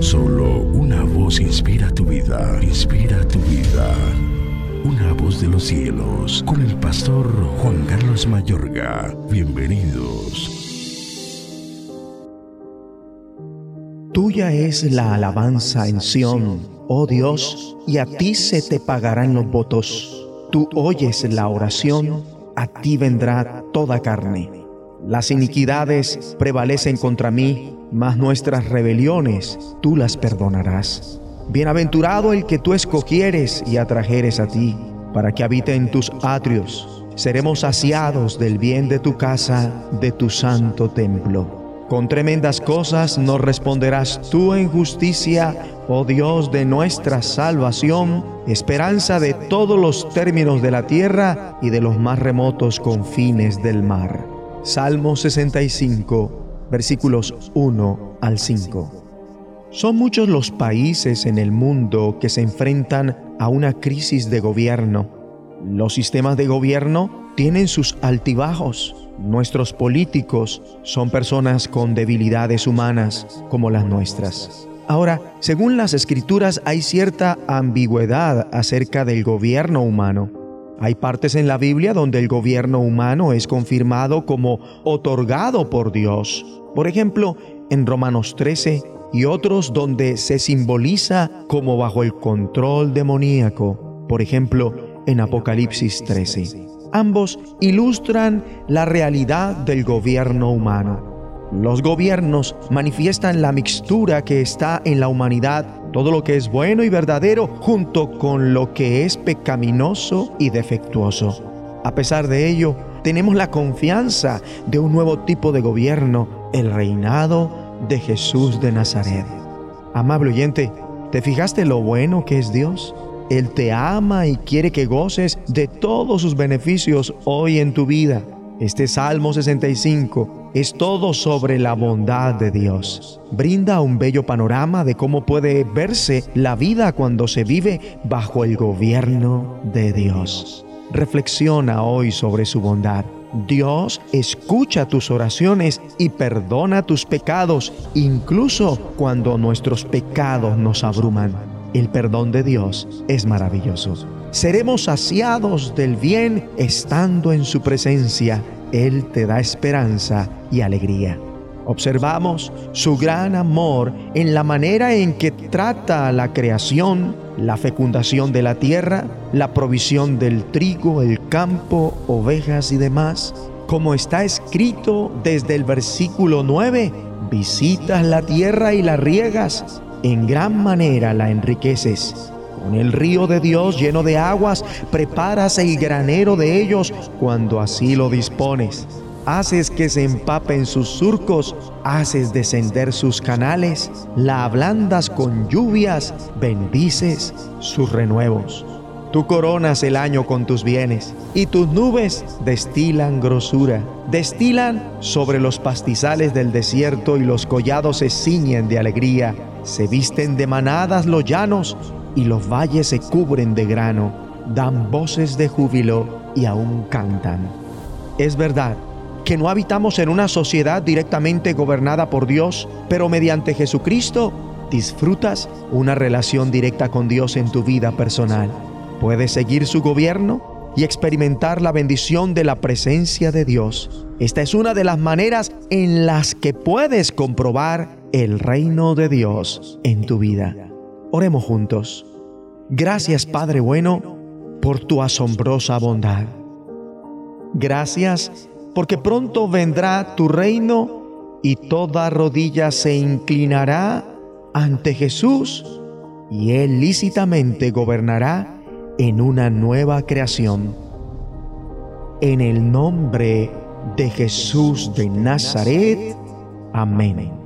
Solo una voz inspira tu vida, inspira tu vida. Una voz de los cielos, con el pastor Juan Carlos Mayorga. Bienvenidos. Tuya es la alabanza en Sión, oh Dios, y a ti se te pagarán los votos. Tú oyes la oración, a ti vendrá toda carne. Las iniquidades prevalecen contra mí, mas nuestras rebeliones tú las perdonarás. Bienaventurado el que tú escogieres y atrajeres a ti, para que habite en tus atrios. Seremos saciados del bien de tu casa, de tu santo templo. Con tremendas cosas nos responderás tú en justicia, oh Dios de nuestra salvación, esperanza de todos los términos de la tierra y de los más remotos confines del mar. Salmo 65, versículos 1 al 5. Son muchos los países en el mundo que se enfrentan a una crisis de gobierno. Los sistemas de gobierno tienen sus altibajos Nuestros políticos son personas con debilidades humanas como las nuestras. Ahora, según las escrituras hay cierta ambigüedad acerca del gobierno humano. Hay partes en la Biblia donde el gobierno humano es confirmado como otorgado por Dios. Por ejemplo, en Romanos 13 y otros donde se simboliza como bajo el control demoníaco. Por ejemplo, en Apocalipsis 13. Ambos ilustran la realidad del gobierno humano. Los gobiernos manifiestan la mixtura que está en la humanidad, todo lo que es bueno y verdadero junto con lo que es pecaminoso y defectuoso. A pesar de ello, tenemos la confianza de un nuevo tipo de gobierno, el reinado de Jesús de Nazaret. Amable oyente, ¿te fijaste lo bueno que es Dios? Él te ama y quiere que goces de todos sus beneficios hoy en tu vida. Este Salmo 65 es todo sobre la bondad de Dios. Brinda un bello panorama de cómo puede verse la vida cuando se vive bajo el gobierno de Dios. Reflexiona hoy sobre su bondad. Dios escucha tus oraciones y perdona tus pecados, incluso cuando nuestros pecados nos abruman. El perdón de Dios es maravilloso. Seremos saciados del bien estando en su presencia. Él te da esperanza y alegría. Observamos su gran amor en la manera en que trata la creación, la fecundación de la tierra, la provisión del trigo, el campo, ovejas y demás. Como está escrito desde el versículo 9, visitas la tierra y la riegas, en gran manera la enriqueces. Con el río de Dios lleno de aguas, preparas el granero de ellos cuando así lo dispones. Haces que se empapen sus surcos, haces descender sus canales, la ablandas con lluvias, bendices sus renuevos. Tú coronas el año con tus bienes y tus nubes destilan grosura. Destilan sobre los pastizales del desierto y los collados se ciñen de alegría. Se visten de manadas los llanos y los valles se cubren de grano. Dan voces de júbilo y aún cantan. Es verdad que no habitamos en una sociedad directamente gobernada por Dios, pero mediante Jesucristo disfrutas una relación directa con Dios en tu vida personal. Puedes seguir su gobierno y experimentar la bendición de la presencia de Dios. Esta es una de las maneras en las que puedes comprobar el reino de Dios en tu vida. Oremos juntos. Gracias Padre bueno por tu asombrosa bondad. Gracias porque pronto vendrá tu reino y toda rodilla se inclinará ante Jesús y Él lícitamente gobernará en una nueva creación. En el nombre de Jesús de Nazaret. Amén.